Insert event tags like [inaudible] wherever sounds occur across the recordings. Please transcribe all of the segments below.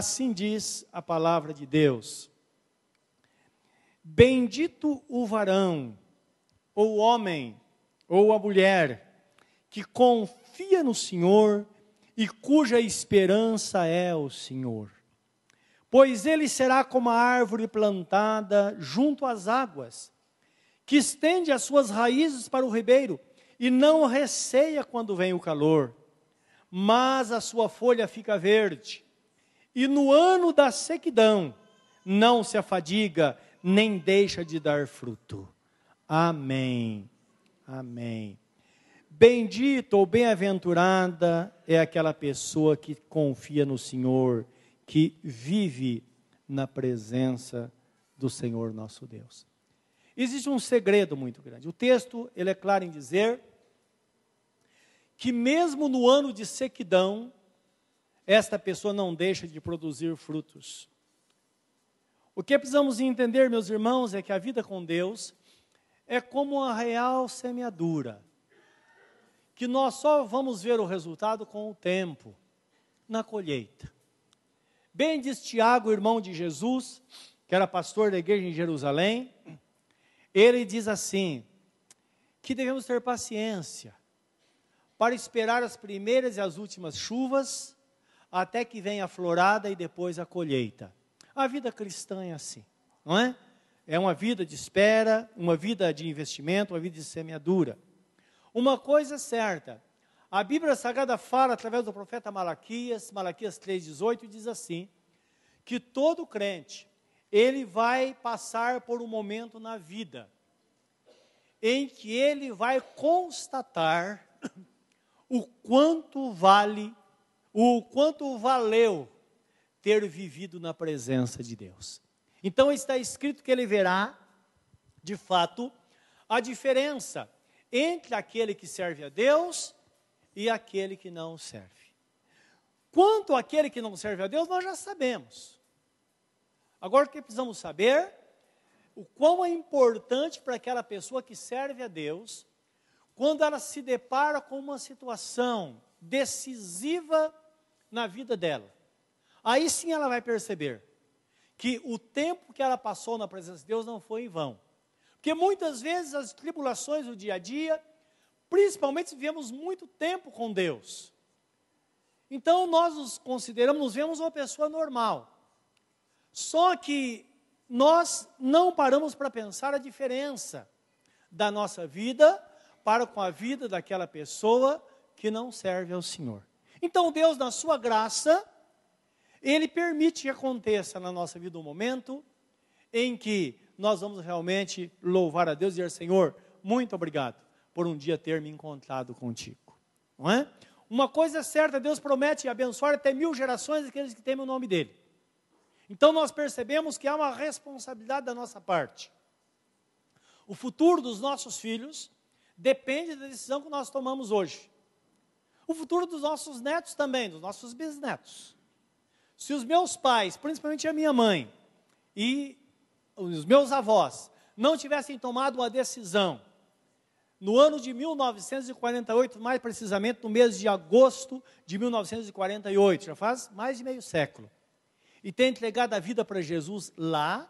Assim diz a palavra de Deus. Bendito o varão, ou o homem, ou a mulher, que confia no Senhor e cuja esperança é o Senhor. Pois ele será como a árvore plantada junto às águas, que estende as suas raízes para o ribeiro e não receia quando vem o calor, mas a sua folha fica verde e no ano da sequidão não se afadiga, nem deixa de dar fruto. Amém. Amém. Bendito ou bem-aventurada é aquela pessoa que confia no Senhor, que vive na presença do Senhor nosso Deus. Existe um segredo muito grande. O texto, ele é claro em dizer que mesmo no ano de sequidão, esta pessoa não deixa de produzir frutos. O que precisamos entender, meus irmãos, é que a vida com Deus é como uma real semeadura, que nós só vamos ver o resultado com o tempo, na colheita. Bem diz Tiago, irmão de Jesus, que era pastor da igreja em Jerusalém, ele diz assim: que devemos ter paciência para esperar as primeiras e as últimas chuvas até que venha a florada e depois a colheita. A vida cristã é assim, não é? É uma vida de espera, uma vida de investimento, uma vida de semeadura. Uma coisa é certa, a Bíblia Sagrada fala através do profeta Malaquias, Malaquias 3,18, diz assim: que todo crente, ele vai passar por um momento na vida em que ele vai constatar o quanto vale o quanto valeu ter vivido na presença de Deus. Então está escrito que ele verá, de fato, a diferença entre aquele que serve a Deus e aquele que não serve. Quanto àquele que não serve a Deus, nós já sabemos. Agora o que precisamos saber? O quão é importante para aquela pessoa que serve a Deus, quando ela se depara com uma situação decisiva na vida dela. Aí sim ela vai perceber que o tempo que ela passou na presença de Deus não foi em vão. Porque muitas vezes as tribulações do dia a dia, principalmente se vivemos muito tempo com Deus. Então nós nos consideramos, nos vemos uma pessoa normal. Só que nós não paramos para pensar a diferença da nossa vida para com a vida daquela pessoa que não serve ao Senhor. Então Deus, na sua graça, Ele permite que aconteça na nossa vida um momento em que nós vamos realmente louvar a Deus e dizer, Senhor, muito obrigado por um dia ter me encontrado contigo. Não é? Uma coisa é certa, Deus promete abençoar até mil gerações daqueles que temem o nome dEle. Então nós percebemos que há uma responsabilidade da nossa parte. O futuro dos nossos filhos depende da decisão que nós tomamos hoje o futuro dos nossos netos também, dos nossos bisnetos. Se os meus pais, principalmente a minha mãe e os meus avós, não tivessem tomado uma decisão no ano de 1948, mais precisamente no mês de agosto de 1948, já faz mais de meio século, e ter entregado a vida para Jesus lá,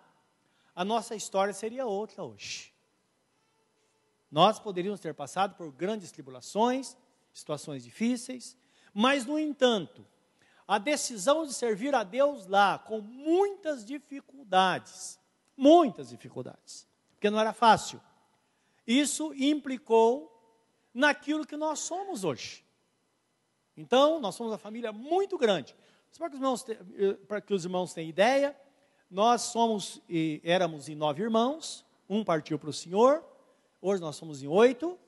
a nossa história seria outra hoje. Nós poderíamos ter passado por grandes tribulações, situações difíceis, mas, no entanto, a decisão de servir a Deus lá, com muitas dificuldades, muitas dificuldades, porque não era fácil, isso implicou naquilo que nós somos hoje. Então, nós somos uma família muito grande. Para que os irmãos, eh, para que os irmãos tenham ideia, nós somos, éramos em nove irmãos, um partiu para o Senhor, hoje nós somos em oito,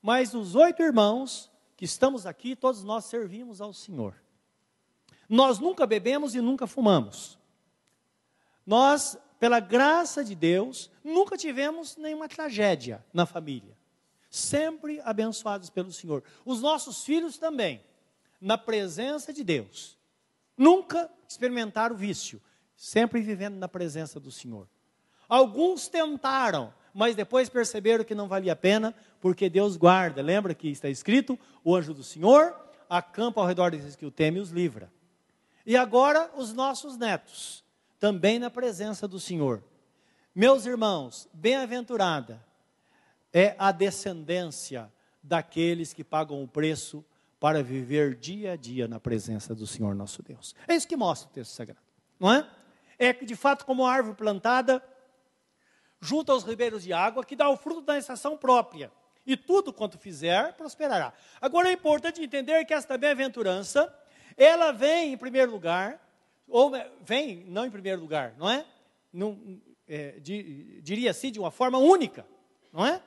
mas os oito irmãos, que estamos aqui, todos nós servimos ao Senhor. Nós nunca bebemos e nunca fumamos. Nós, pela graça de Deus, nunca tivemos nenhuma tragédia na família. Sempre abençoados pelo Senhor. Os nossos filhos também, na presença de Deus. Nunca experimentaram vício, sempre vivendo na presença do Senhor. Alguns tentaram, mas depois perceberam que não valia a pena, porque Deus guarda. Lembra que está escrito: o anjo do Senhor acampa ao redor desses que o temem e os livra. E agora os nossos netos, também na presença do Senhor. Meus irmãos, bem-aventurada é a descendência daqueles que pagam o preço para viver dia a dia na presença do Senhor nosso Deus. É isso que mostra o texto sagrado, não é? É que de fato, como árvore plantada junto aos ribeiros de água, que dá o fruto da estação própria, e tudo quanto fizer prosperará. Agora é importante entender que esta bem-aventurança, ela vem em primeiro lugar, ou vem não em primeiro lugar, não é? É diria assim, de uma forma única, não é?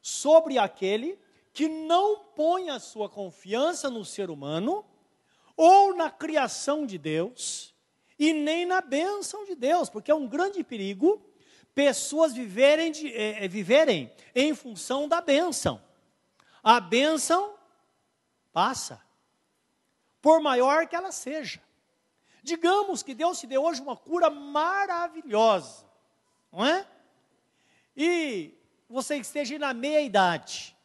Sobre aquele que não põe a sua confiança no ser humano, ou na criação de Deus, e nem na bênção de Deus, porque é um grande perigo pessoas viverem, de, é, viverem em função da bênção. A bênção passa, por maior que ela seja. Digamos que Deus te deu hoje uma cura maravilhosa, não é? E você esteja na meia idade.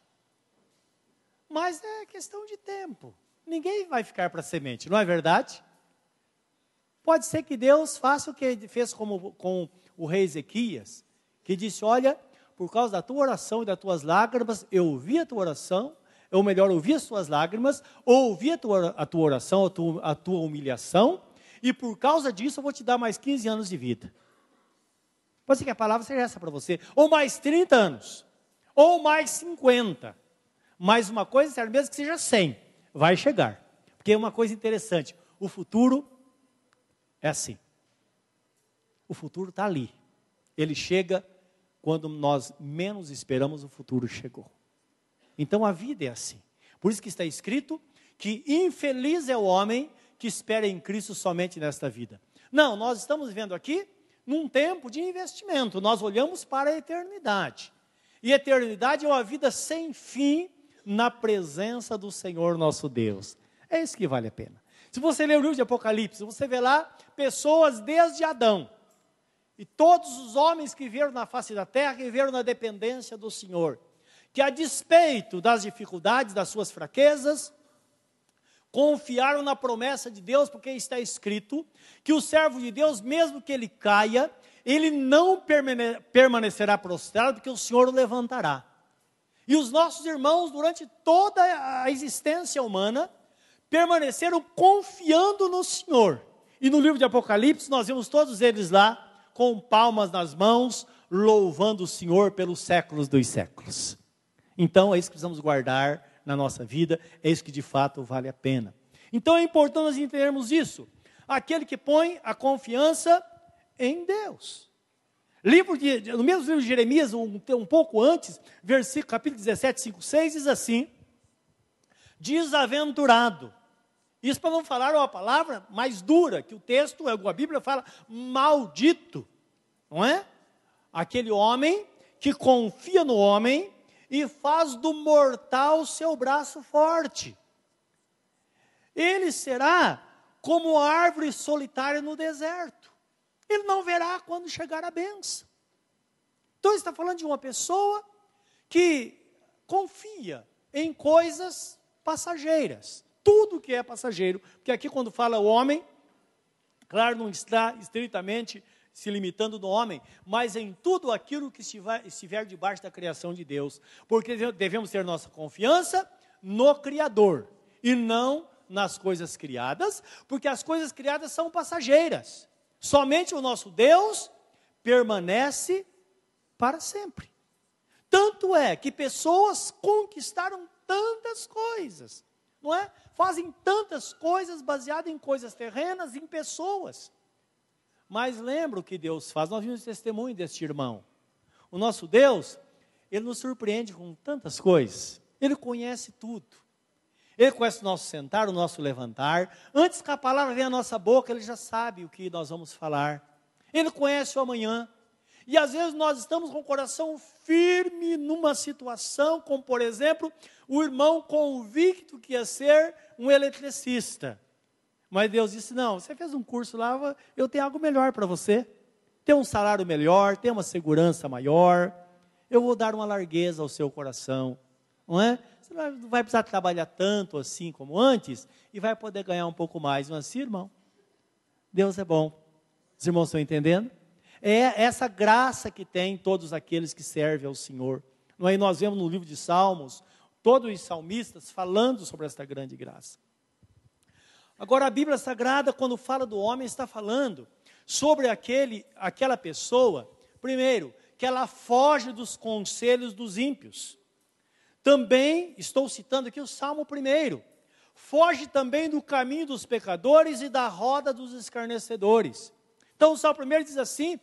Mas é questão de tempo. Ninguém vai ficar para semente, não é verdade? Pode ser que Deus faça o que fez como, com o rei Ezequias, que disse: Olha, por causa da tua oração e das tuas lágrimas, eu ouvi a tua oração, ou melhor, ouvi as tuas lágrimas, ouvi a tua, a tua oração, a tua, a tua humilhação, e por causa disso eu vou te dar mais 15 anos de vida. Pode ser que a palavra seja essa para você, ou mais 30 anos, ou mais 50. Mas uma coisa certa, mesmo que seja 100, vai chegar. Porque é uma coisa interessante, o futuro é assim. O futuro está ali. Ele chega quando nós menos esperamos, o futuro chegou. Então a vida é assim. Por isso que está escrito que infeliz é o homem que espera em Cristo somente nesta vida. Não, nós estamos vivendo aqui num tempo de investimento. Nós olhamos para a eternidade. E eternidade é uma vida sem fim na presença do Senhor nosso Deus. É isso que vale a pena. Se você ler o livro de Apocalipse, você vê lá pessoas desde Adão. E todos os homens que viveram na face da terra viveram na dependência do Senhor. Que a despeito das dificuldades, das suas fraquezas, confiaram na promessa de Deus, porque está escrito que o servo de Deus, mesmo que ele caia, ele não permanecerá prostrado, porque o Senhor o levantará. E os nossos irmãos, durante toda a existência humana, permaneceram confiando no Senhor. E no livro de Apocalipse, nós vemos todos eles lá, com palmas nas mãos, louvando o Senhor pelos séculos dos séculos. Então, é isso que precisamos guardar na nossa vida, é isso que de fato vale a pena. Então, é importante nós entendermos isso. Aquele que põe a confiança em Deus. Livro de, no mesmo livro de Jeremias, um, um pouco antes, versículo, capítulo 17, 5, 6, diz assim: Desaventurado isso para não falar uma palavra mais dura, que o texto, a Bíblia fala maldito, não é? Aquele homem que confia no homem e faz do mortal seu braço forte. Ele será como árvore solitária no deserto. Ele não verá quando chegar a benção. Então está falando de uma pessoa que confia em coisas passageiras tudo que é passageiro, porque aqui quando fala o homem, claro, não está estritamente se limitando no homem, mas em tudo aquilo que estiver debaixo da criação de Deus, porque devemos ter nossa confiança no Criador e não nas coisas criadas, porque as coisas criadas são passageiras. Somente o nosso Deus permanece para sempre. Tanto é que pessoas conquistaram tantas coisas, não é? Fazem tantas coisas baseadas em coisas terrenas, em pessoas. Mas lembra o que Deus faz. Nós vimos testemunho deste irmão. O nosso Deus, ele nos surpreende com tantas coisas. Ele conhece tudo. Ele conhece o nosso sentar, o nosso levantar. Antes que a palavra venha à nossa boca, ele já sabe o que nós vamos falar. Ele conhece o amanhã. E às vezes nós estamos com o coração firme numa situação, como por exemplo, o irmão convicto que ia ser um eletricista. Mas Deus disse: Não, você fez um curso lá, eu tenho algo melhor para você. Tem um salário melhor, tem uma segurança maior. Eu vou dar uma largueza ao seu coração. Não é? Você não vai precisar trabalhar tanto assim como antes e vai poder ganhar um pouco mais. É assim, irmão? Deus é bom. Os irmãos estão entendendo? É essa graça que tem todos aqueles que servem ao Senhor. Não é? Nós vemos no livro de Salmos, todos os salmistas falando sobre esta grande graça. Agora, a Bíblia Sagrada, quando fala do homem, está falando sobre aquele, aquela pessoa, primeiro, que ela foge dos conselhos dos ímpios. Também, estou citando aqui o Salmo primeiro, foge também do caminho dos pecadores e da roda dos escarnecedores. Então, o Salmo primeiro diz assim,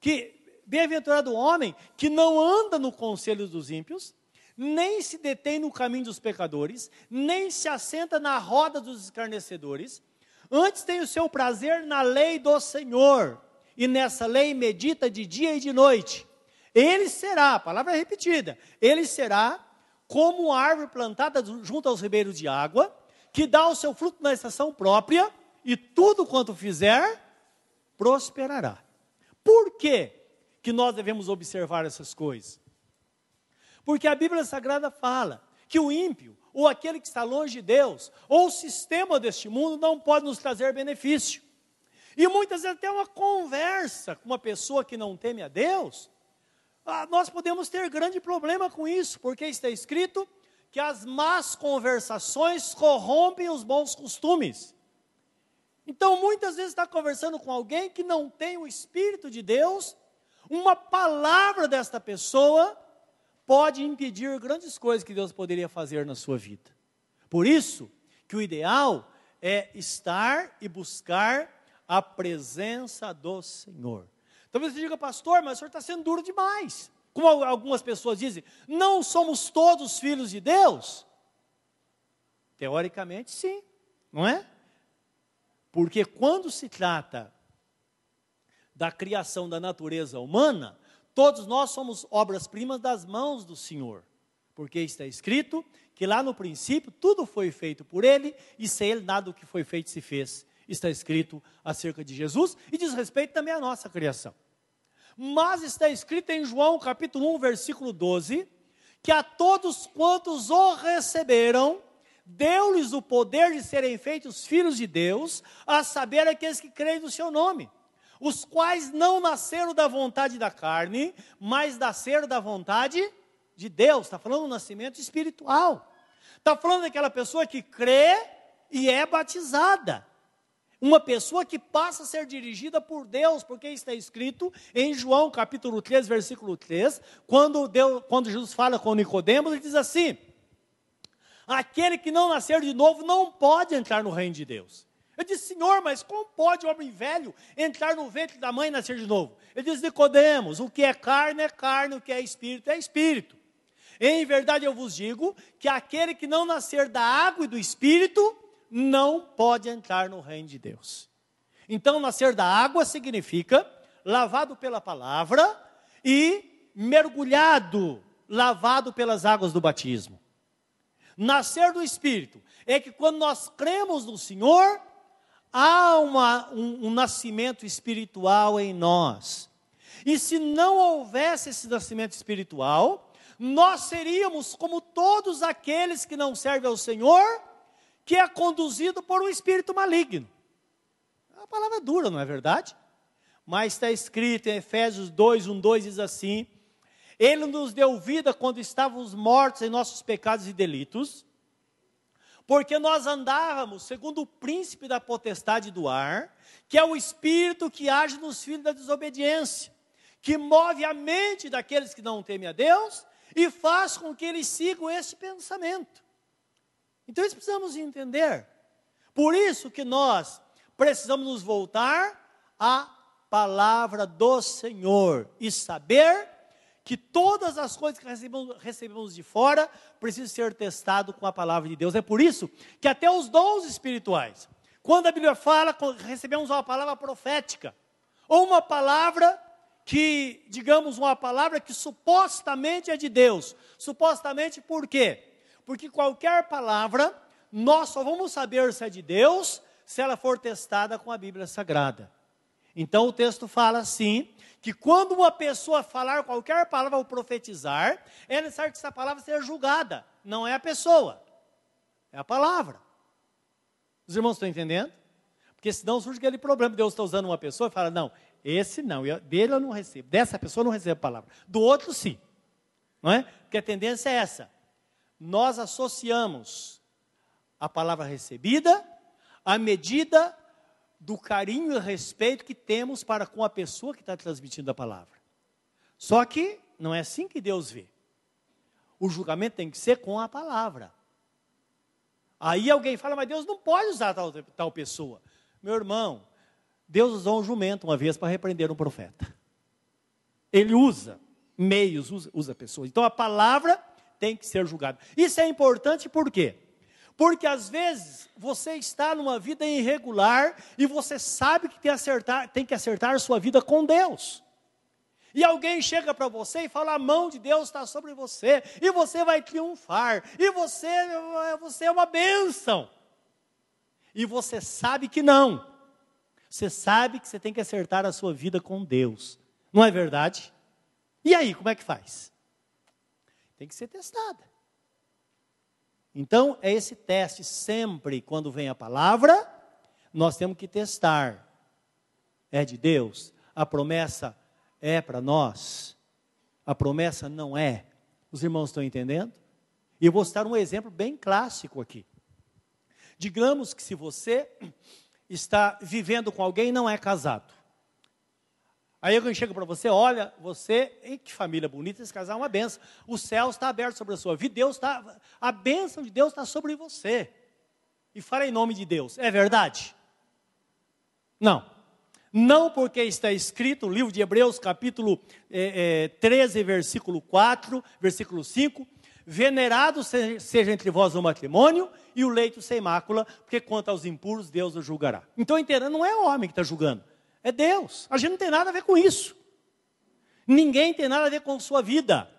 que bem-aventurado o homem que não anda no conselho dos ímpios, nem se detém no caminho dos pecadores, nem se assenta na roda dos escarnecedores, antes tem o seu prazer na lei do Senhor, e nessa lei medita de dia e de noite. Ele será, a palavra é repetida, ele será como árvore plantada junto aos ribeiros de água, que dá o seu fruto na estação própria, e tudo quanto fizer, prosperará. Por quê que nós devemos observar essas coisas? Porque a Bíblia Sagrada fala que o ímpio, ou aquele que está longe de Deus, ou o sistema deste mundo não pode nos trazer benefício. E muitas vezes até uma conversa com uma pessoa que não teme a Deus, ah, nós podemos ter grande problema com isso, porque está escrito que as más conversações corrompem os bons costumes. Então, muitas vezes está conversando com alguém que não tem o Espírito de Deus, uma palavra desta pessoa pode impedir grandes coisas que Deus poderia fazer na sua vida. Por isso que o ideal é estar e buscar a presença do Senhor. Talvez você diga, pastor, mas o senhor está sendo duro demais. Como algumas pessoas dizem, não somos todos filhos de Deus? Teoricamente, sim, não é? Porque quando se trata da criação da natureza humana, Todos nós somos obras-primas das mãos do Senhor, porque está escrito que lá no princípio tudo foi feito por Ele e sem Ele nada do que foi feito se fez. Está escrito acerca de Jesus e diz respeito também à nossa criação. Mas está escrito em João capítulo 1, versículo 12, que a todos quantos o receberam, deu-lhes o poder de serem feitos filhos de Deus, a saber aqueles que creem no seu nome os quais não nasceram da vontade da carne, mas nasceram da vontade de Deus. Está falando do nascimento espiritual. Está falando daquela pessoa que crê e é batizada. Uma pessoa que passa a ser dirigida por Deus, porque está escrito em João capítulo 3, versículo 3, quando, Deus, quando Jesus fala com Nicodemos, ele diz assim: aquele que não nascer de novo não pode entrar no reino de Deus. Eu disse, Senhor, mas como pode o homem velho entrar no ventre da mãe e nascer de novo? Ele diz, Nicodemos, o que é carne é carne, o que é espírito é espírito. Em verdade eu vos digo que aquele que não nascer da água e do espírito não pode entrar no reino de Deus. Então, nascer da água significa lavado pela palavra e mergulhado, lavado pelas águas do batismo. Nascer do espírito é que quando nós cremos no Senhor, há uma, um, um nascimento espiritual em nós. E se não houvesse esse nascimento espiritual, nós seríamos como todos aqueles que não servem ao Senhor, que é conduzido por um espírito maligno. A palavra é dura, não é verdade? Mas está escrito em Efésios 2, 1, 2 diz assim: Ele nos deu vida quando estávamos mortos em nossos pecados e delitos, porque nós andávamos segundo o príncipe da potestade do ar, que é o espírito que age nos filhos da desobediência, que move a mente daqueles que não temem a Deus e faz com que eles sigam esse pensamento. Então, isso precisamos entender. Por isso que nós precisamos nos voltar à palavra do Senhor e saber que todas as coisas que recebemos, recebemos de fora precisam ser testadas com a palavra de Deus. É por isso que até os dons espirituais, quando a Bíblia fala, recebemos uma palavra profética, ou uma palavra que, digamos, uma palavra que supostamente é de Deus. Supostamente por quê? Porque qualquer palavra, nós só vamos saber se é de Deus se ela for testada com a Bíblia Sagrada. Então o texto fala assim, que quando uma pessoa falar qualquer palavra ou profetizar, é necessário que essa palavra seja julgada. Não é a pessoa, é a palavra. Os irmãos estão entendendo? Porque senão surge aquele problema. Deus está usando uma pessoa e fala: não, esse não, dele eu não recebo, dessa pessoa eu não recebo palavra, do outro sim. Não é? Porque a tendência é essa. Nós associamos a palavra recebida à medida do carinho e respeito que temos para com a pessoa que está transmitindo a palavra. Só que não é assim que Deus vê. O julgamento tem que ser com a palavra. Aí alguém fala, mas Deus não pode usar tal, tal pessoa. Meu irmão, Deus usou um jumento uma vez para repreender um profeta. Ele usa meios, usa, usa pessoas. Então a palavra tem que ser julgada. Isso é importante por quê? Porque às vezes você está numa vida irregular e você sabe que tem, acertar, tem que acertar a sua vida com Deus. E alguém chega para você e fala: a mão de Deus está sobre você, e você vai triunfar, e você, você é uma bênção. E você sabe que não. Você sabe que você tem que acertar a sua vida com Deus. Não é verdade? E aí, como é que faz? Tem que ser testada. Então, é esse teste sempre, quando vem a palavra, nós temos que testar. É de Deus? A promessa é para nós? A promessa não é. Os irmãos estão entendendo? E eu vou citar um exemplo bem clássico aqui. Digamos que se você está vivendo com alguém e não é casado. Aí alguém chega para você, olha, você, e que família bonita, esse casal é uma benção. O céu está aberto sobre a sua vida, Deus está, a bênção de Deus está sobre você. E fala em nome de Deus, é verdade? Não. Não porque está escrito, o livro de Hebreus, capítulo é, é, 13, versículo 4, versículo 5, venerado seja entre vós o matrimônio e o leito sem mácula, porque quanto aos impuros, Deus o julgará. Então, entendendo, não é o homem que está julgando, é Deus. A gente não tem nada a ver com isso. Ninguém tem nada a ver com sua vida.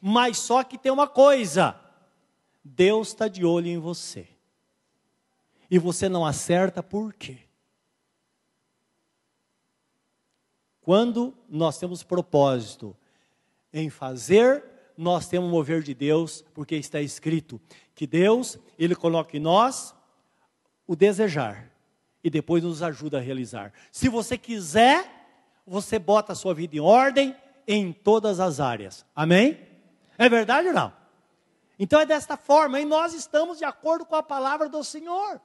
Mas só que tem uma coisa: Deus está de olho em você. E você não acerta por quê? Quando nós temos propósito em fazer, nós temos mover de Deus, porque está escrito que Deus, Ele coloca em nós o desejar e depois nos ajuda a realizar. Se você quiser, você bota a sua vida em ordem em todas as áreas. Amém? É verdade ou não? Então é desta forma, e nós estamos de acordo com a palavra do Senhor.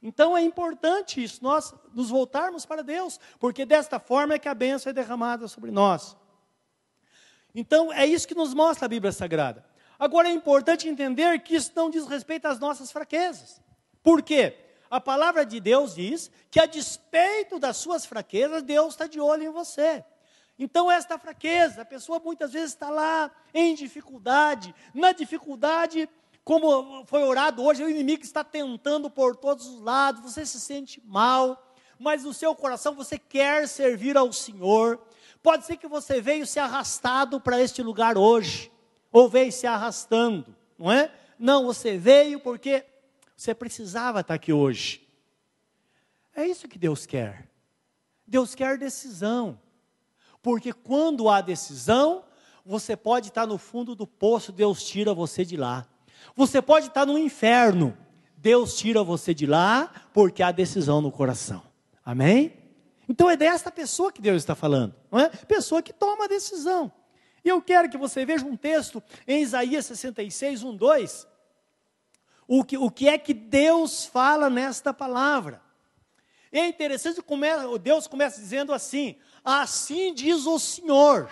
Então é importante isso, nós nos voltarmos para Deus, porque desta forma é que a bênção é derramada sobre nós. Então é isso que nos mostra a Bíblia Sagrada. Agora é importante entender que isso não diz respeito às nossas fraquezas. Por quê? A palavra de Deus diz que a despeito das suas fraquezas, Deus está de olho em você. Então, esta fraqueza, a pessoa muitas vezes está lá em dificuldade, na dificuldade como foi orado hoje, o inimigo está tentando por todos os lados, você se sente mal, mas no seu coração você quer servir ao Senhor. Pode ser que você veio se arrastado para este lugar hoje, ou veio se arrastando, não é? Não, você veio porque você precisava estar aqui hoje. É isso que Deus quer. Deus quer decisão. Porque quando há decisão, você pode estar no fundo do poço, Deus tira você de lá. Você pode estar no inferno, Deus tira você de lá, porque há decisão no coração. Amém? Então é desta pessoa que Deus está falando, não é? Pessoa que toma a decisão. E eu quero que você veja um texto em Isaías 66, 1, 2. O que, o que é que Deus fala nesta palavra? É interessante é, Deus começa dizendo assim: Assim diz o Senhor.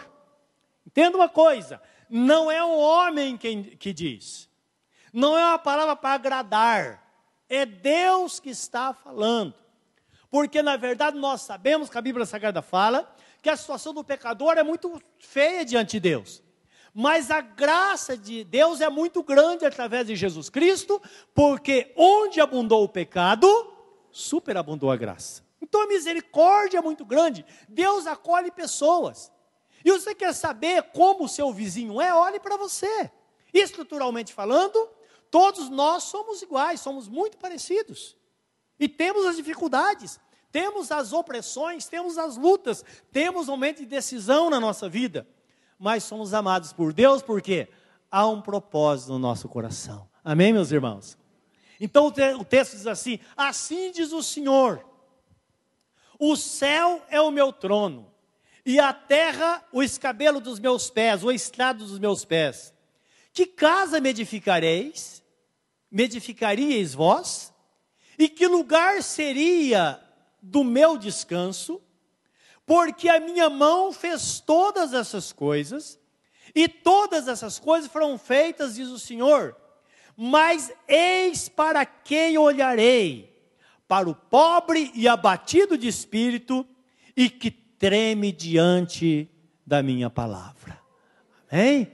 Entenda uma coisa: não é o homem quem, que diz, não é uma palavra para agradar, é Deus que está falando. Porque na verdade nós sabemos que a Bíblia Sagrada fala que a situação do pecador é muito feia diante de Deus. Mas a graça de Deus é muito grande através de Jesus Cristo, porque onde abundou o pecado, superabundou a graça. Então a misericórdia é muito grande. Deus acolhe pessoas. E você quer saber como o seu vizinho é? Olhe para você. Estruturalmente falando, Todos nós somos iguais, somos muito parecidos. E temos as dificuldades, temos as opressões, temos as lutas, temos momentos de decisão na nossa vida. Mas somos amados por Deus porque há um propósito no nosso coração. Amém, meus irmãos? Então o texto diz assim: Assim diz o Senhor: O céu é o meu trono, e a terra o escabelo dos meus pés, o estrado dos meus pés. Que casa me edificareis? Me edificaríeis vós? E que lugar seria do meu descanso? Porque a minha mão fez todas essas coisas, e todas essas coisas foram feitas, diz o Senhor. Mas eis para quem olharei: para o pobre e abatido de espírito, e que treme diante da minha palavra. Amém?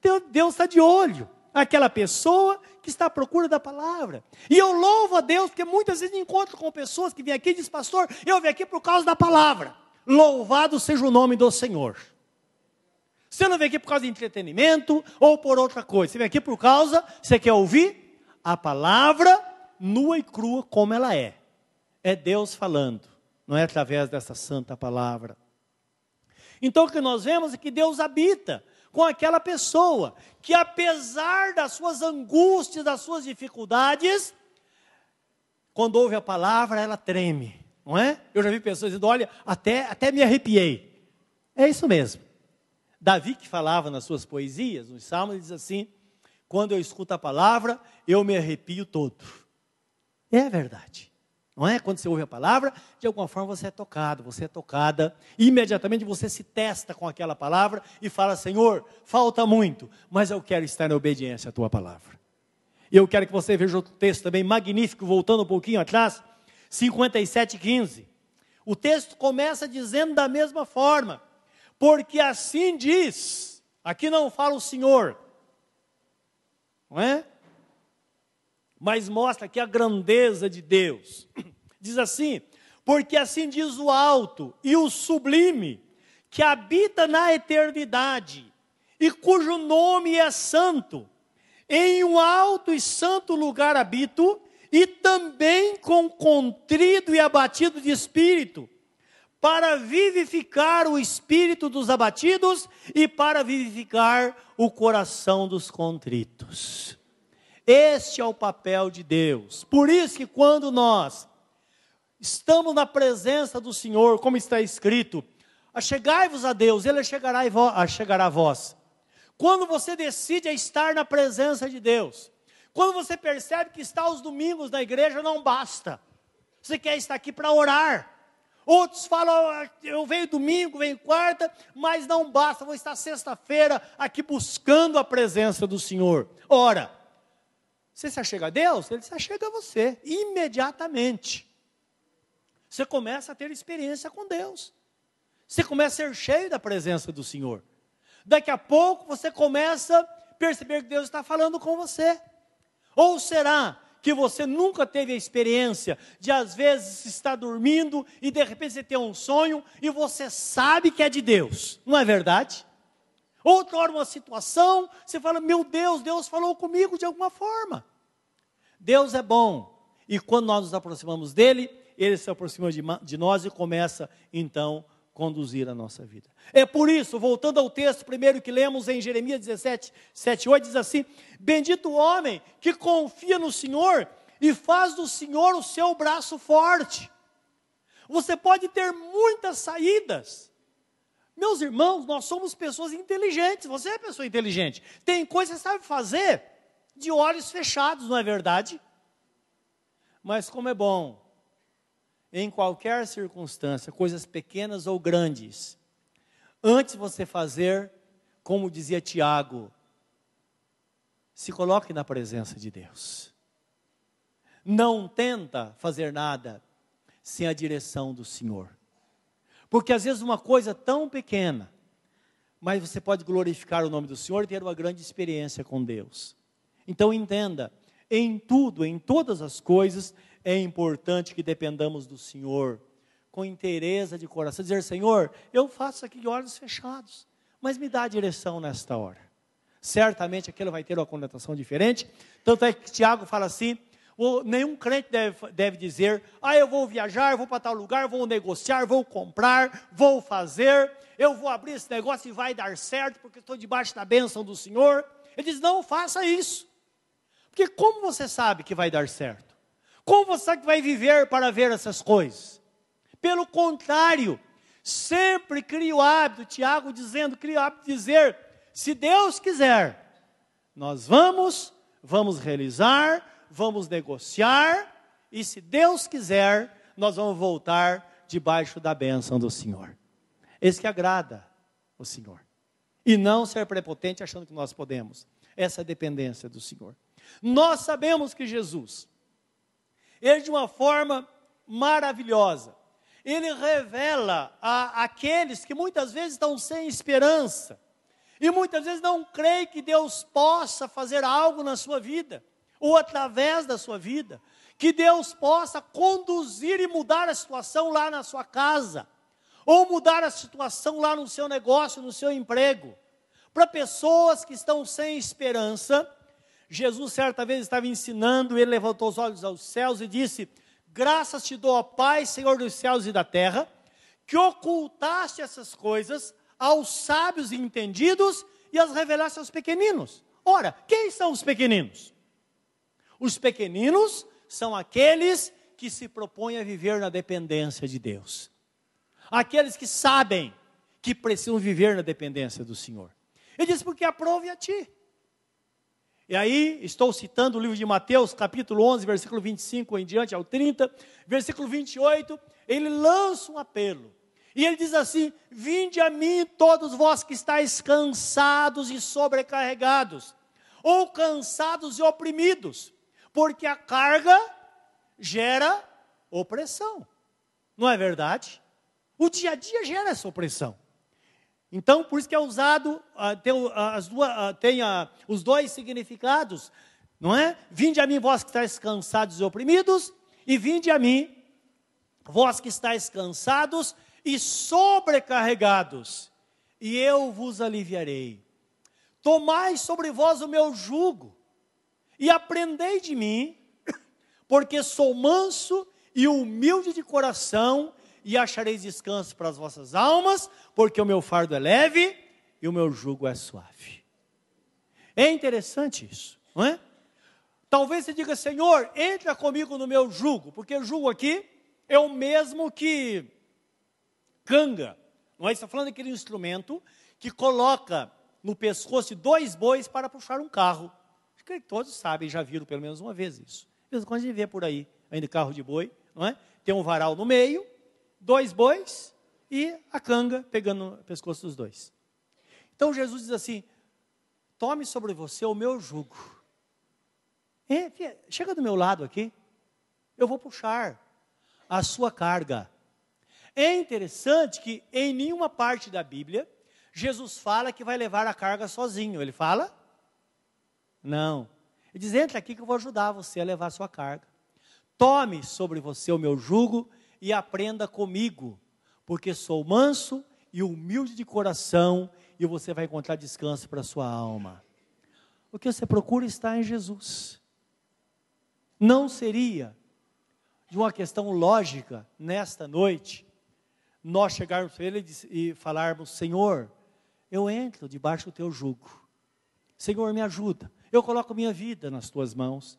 Então Deus está de olho. Aquela pessoa que está à procura da palavra. E eu louvo a Deus, porque muitas vezes encontro com pessoas que vêm aqui e dizem, pastor, eu vim aqui por causa da palavra. Louvado seja o nome do Senhor. Você não vem aqui por causa de entretenimento ou por outra coisa. Você vem aqui por causa, você quer ouvir a palavra nua e crua como ela é. É Deus falando, não é através dessa santa palavra. Então o que nós vemos é que Deus habita com aquela pessoa que, apesar das suas angústias, das suas dificuldades, quando ouve a palavra, ela treme, não é? Eu já vi pessoas dizendo: olha, até, até me arrepiei. É isso mesmo. Davi, que falava nas suas poesias, nos salmos, ele diz assim: quando eu escuto a palavra, eu me arrepio todo. É verdade. Não é? Quando você ouve a palavra, de alguma forma você é tocado, você é tocada, imediatamente você se testa com aquela palavra e fala: Senhor, falta muito, mas eu quero estar em obediência à tua palavra. E eu quero que você veja outro texto também magnífico, voltando um pouquinho atrás, 57,15. O texto começa dizendo da mesma forma: Porque assim diz, aqui não fala o Senhor, não é? mas mostra aqui a grandeza de Deus. [clears throat] Diz assim: porque assim diz o alto e o sublime, que habita na eternidade, e cujo nome é santo, em um alto e santo lugar habito, e também com contrido e abatido de espírito, para vivificar o espírito dos abatidos e para vivificar o coração dos contritos. Este é o papel de Deus. Por isso que quando nós estamos na presença do Senhor, como está escrito, achegai-vos a Deus, Ele chegará, chegará a vós. Quando você decide estar na presença de Deus, quando você percebe que está aos domingos na igreja, não basta. Você quer estar aqui para orar. Outros falam, ah, eu venho domingo, venho quarta, mas não basta, vou estar sexta-feira aqui buscando a presença do Senhor. Ora, você se achega a Deus? Ele se achega a você, imediatamente. Você começa a ter experiência com Deus. Você começa a ser cheio da presença do Senhor. Daqui a pouco você começa a perceber que Deus está falando com você. Ou será que você nunca teve a experiência de às vezes estar dormindo e de repente você tem um sonho e você sabe que é de Deus, não é verdade? Outra hora, uma situação, você fala: Meu Deus, Deus falou comigo de alguma forma. Deus é bom, e quando nós nos aproximamos dele, ele se aproxima de, de nós e começa então conduzir a nossa vida. É por isso, voltando ao texto primeiro que lemos em Jeremias 17, 7, 8, diz assim: Bendito o homem que confia no Senhor e faz do Senhor o seu braço forte. Você pode ter muitas saídas, meus irmãos, nós somos pessoas inteligentes. Você é pessoa inteligente. Tem coisas que sabe fazer de olhos fechados, não é verdade? Mas como é bom, em qualquer circunstância, coisas pequenas ou grandes, antes você fazer, como dizia Tiago, se coloque na presença de Deus. Não tenta fazer nada sem a direção do Senhor. Porque às vezes uma coisa tão pequena, mas você pode glorificar o nome do Senhor e ter uma grande experiência com Deus. Então entenda, em tudo, em todas as coisas, é importante que dependamos do Senhor, com inteireza de coração, dizer, Senhor, eu faço aqui de olhos fechados, mas me dá a direção nesta hora. Certamente aquilo vai ter uma conotação diferente, tanto é que Tiago fala assim, nenhum crente deve, deve dizer: ah, eu vou viajar, vou para tal lugar, vou negociar, vou comprar, vou fazer, eu vou abrir esse negócio e vai dar certo, porque estou debaixo da bênção do Senhor. Ele diz: não faça isso. Porque como você sabe que vai dar certo? Como você vai viver para ver essas coisas? Pelo contrário, sempre cria o hábito, Tiago dizendo, cria o hábito de dizer, se Deus quiser, nós vamos, vamos realizar, vamos negociar, e se Deus quiser, nós vamos voltar debaixo da bênção do Senhor. Esse que agrada o Senhor. E não ser prepotente achando que nós podemos. Essa é a dependência do Senhor. Nós sabemos que Jesus, ele de uma forma maravilhosa, ele revela a aqueles que muitas vezes estão sem esperança. E muitas vezes não creem que Deus possa fazer algo na sua vida ou através da sua vida, que Deus possa conduzir e mudar a situação lá na sua casa, ou mudar a situação lá no seu negócio, no seu emprego. Para pessoas que estão sem esperança, Jesus certa vez estava ensinando, ele levantou os olhos aos céus e disse: Graças te dou, ó Pai, Senhor dos céus e da terra, que ocultaste essas coisas aos sábios e entendidos e as revelaste aos pequeninos. Ora, quem são os pequeninos? Os pequeninos são aqueles que se propõem a viver na dependência de Deus. Aqueles que sabem que precisam viver na dependência do Senhor. Ele diz: porque aprove a ti. E aí, estou citando o livro de Mateus, capítulo 11, versículo 25 em diante ao 30, versículo 28, ele lança um apelo. E ele diz assim: Vinde a mim, todos vós que estáis cansados e sobrecarregados, ou cansados e oprimidos, porque a carga gera opressão. Não é verdade? O dia a dia gera essa opressão. Então, por isso que é usado, uh, tem, uh, as duas, uh, tem os dois significados, não é? Vinde a mim, vós que estáis cansados e oprimidos, e vinde a mim, vós que estáis cansados e sobrecarregados, e eu vos aliviarei. Tomai sobre vós o meu jugo, e aprendei de mim, [coughs] porque sou manso e humilde de coração, e achareis descanso para as vossas almas, porque o meu fardo é leve e o meu jugo é suave. É interessante isso, não é? Talvez você diga, Senhor, entra comigo no meu jugo, porque jugo aqui é o mesmo que canga. Não é? Está falando daquele instrumento que coloca no pescoço dois bois para puxar um carro. Acho que todos sabem, já viram pelo menos uma vez isso. Quando a gente vê por aí, ainda carro de boi, não é? Tem um varal no meio dois bois e a canga pegando no pescoço dos dois. Então Jesus diz assim: tome sobre você o meu jugo. chega do meu lado aqui, eu vou puxar a sua carga. É interessante que em nenhuma parte da Bíblia Jesus fala que vai levar a carga sozinho. Ele fala? Não. Ele diz: entra aqui que eu vou ajudar você a levar a sua carga. Tome sobre você o meu jugo e aprenda comigo, porque sou manso e humilde de coração, e você vai encontrar descanso para a sua alma. O que você procura está em Jesus. Não seria de uma questão lógica nesta noite nós chegarmos para ele e falarmos: Senhor, eu entro debaixo do teu jugo. Senhor, me ajuda. Eu coloco minha vida nas tuas mãos.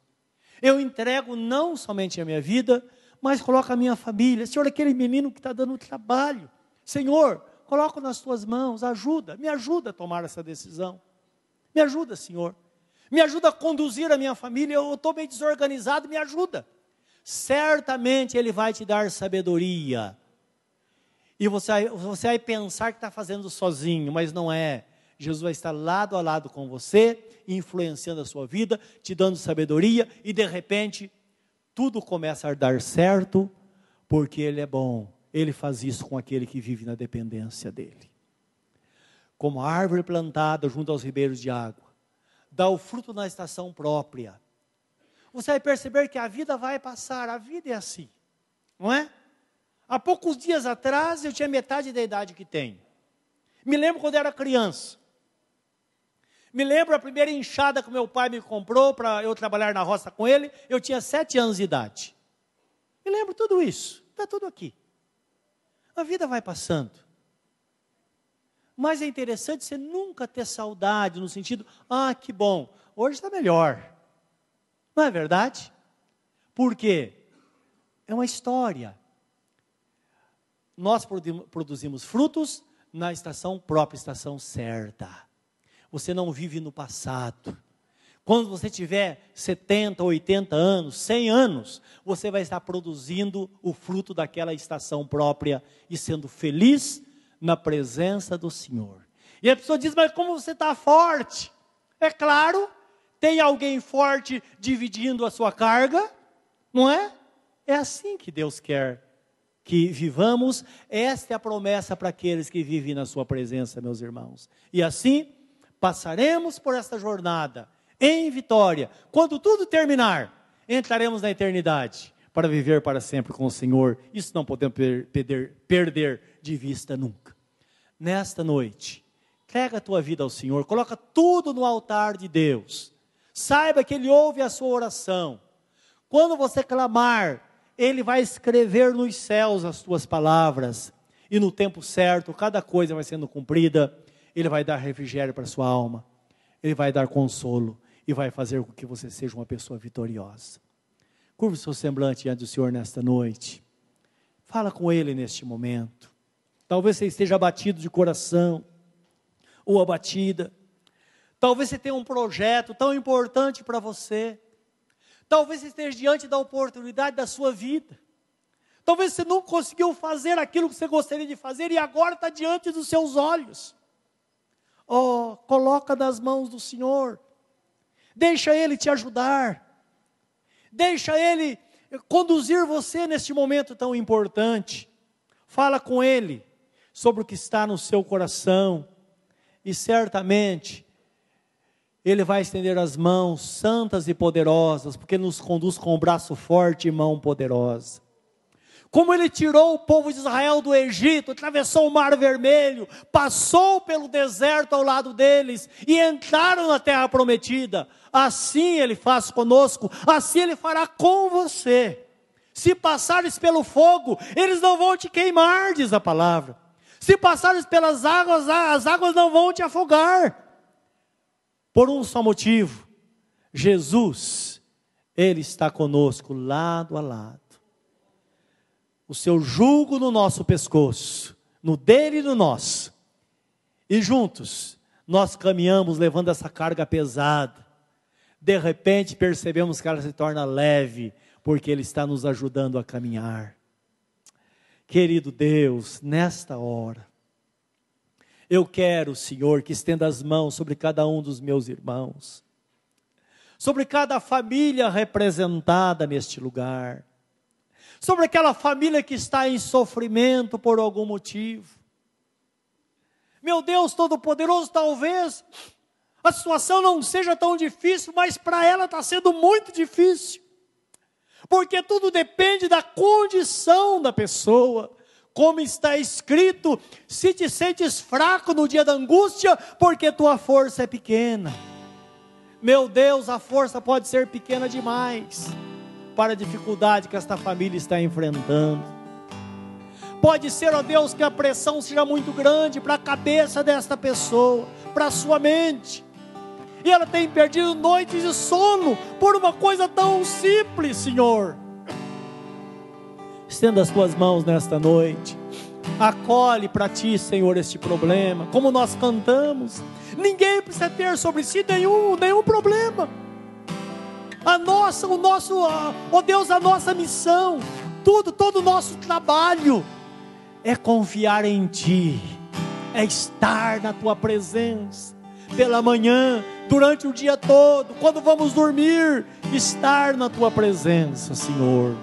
Eu entrego não somente a minha vida, mas coloca a minha família. Senhor, aquele menino que está dando trabalho. Senhor, coloca nas tuas mãos, ajuda, me ajuda a tomar essa decisão. Me ajuda, Senhor. Me ajuda a conduzir a minha família. Eu estou meio desorganizado, me ajuda. Certamente Ele vai te dar sabedoria. E você, você vai pensar que está fazendo sozinho, mas não é. Jesus vai estar lado a lado com você, influenciando a sua vida, te dando sabedoria, e de repente tudo começa a dar certo, porque Ele é bom. Ele faz isso com aquele que vive na dependência dEle. Como a árvore plantada junto aos ribeiros de água, dá o fruto na estação própria. Você vai perceber que a vida vai passar, a vida é assim, não é? Há poucos dias atrás eu tinha metade da idade que tenho. Me lembro quando era criança. Me lembro a primeira enxada que meu pai me comprou para eu trabalhar na roça com ele, eu tinha sete anos de idade. Me lembro tudo isso, está tudo aqui. A vida vai passando. Mas é interessante você nunca ter saudade, no sentido, ah, que bom, hoje está melhor. Não é verdade? Por quê? É uma história. Nós produzimos frutos na estação própria, estação certa. Você não vive no passado. Quando você tiver 70, 80 anos, 100 anos, você vai estar produzindo o fruto daquela estação própria e sendo feliz na presença do Senhor. E a pessoa diz: Mas como você está forte? É claro, tem alguém forte dividindo a sua carga, não é? É assim que Deus quer que vivamos. Esta é a promessa para aqueles que vivem na Sua presença, meus irmãos. E assim passaremos por esta jornada em vitória. Quando tudo terminar, entraremos na eternidade para viver para sempre com o Senhor. Isso não podemos perder, perder de vista nunca. Nesta noite, entrega a tua vida ao Senhor, coloca tudo no altar de Deus. Saiba que Ele ouve a sua oração. Quando você clamar, ele vai escrever nos céus as tuas palavras, e no tempo certo, cada coisa vai sendo cumprida, Ele vai dar refrigério para sua alma, Ele vai dar consolo, e vai fazer com que você seja uma pessoa vitoriosa. Curva o seu semblante diante do Senhor nesta noite, fala com Ele neste momento. Talvez você esteja abatido de coração, ou abatida, talvez você tenha um projeto tão importante para você, Talvez você esteja diante da oportunidade da sua vida. Talvez você não conseguiu fazer aquilo que você gostaria de fazer e agora está diante dos seus olhos. Oh, coloca nas mãos do Senhor. Deixa Ele te ajudar. Deixa Ele conduzir você neste momento tão importante. Fala com Ele sobre o que está no seu coração. E certamente ele vai estender as mãos santas e poderosas, porque nos conduz com o braço forte e mão poderosa. Como ele tirou o povo de Israel do Egito, atravessou o Mar Vermelho, passou pelo deserto ao lado deles e entraram na terra prometida. Assim ele faz conosco, assim ele fará com você. Se passares pelo fogo, eles não vão te queimar, diz a palavra. Se passares pelas águas, as águas não vão te afogar. Por um só motivo: Jesus, Ele está conosco lado a lado. O seu jugo no nosso pescoço, no dele e no nosso. E juntos, nós caminhamos levando essa carga pesada. De repente percebemos que ela se torna leve, porque Ele está nos ajudando a caminhar. Querido Deus, nesta hora, eu quero, Senhor, que estenda as mãos sobre cada um dos meus irmãos, sobre cada família representada neste lugar, sobre aquela família que está em sofrimento por algum motivo. Meu Deus Todo-Poderoso, talvez a situação não seja tão difícil, mas para ela está sendo muito difícil, porque tudo depende da condição da pessoa como está escrito: se te sentes fraco no dia da angústia, porque tua força é pequena. Meu Deus, a força pode ser pequena demais para a dificuldade que esta família está enfrentando. Pode ser, ó Deus, que a pressão seja muito grande para a cabeça desta pessoa, para a sua mente. E ela tem perdido noites de sono por uma coisa tão simples, Senhor Estenda as tuas mãos nesta noite. Acolhe para ti, Senhor, este problema. Como nós cantamos, ninguém precisa ter sobre si nenhum, nenhum problema. A nossa, o nosso, oh Deus, a nossa missão, tudo, todo o nosso trabalho é confiar em Ti, é estar na Tua presença, pela manhã, durante o dia todo, quando vamos dormir, estar na Tua presença, Senhor.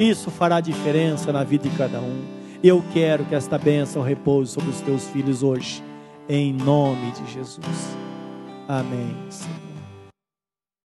Isso fará diferença na vida de cada um. Eu quero que esta bênção repouse sobre os teus filhos hoje, em nome de Jesus. Amém. Senhor.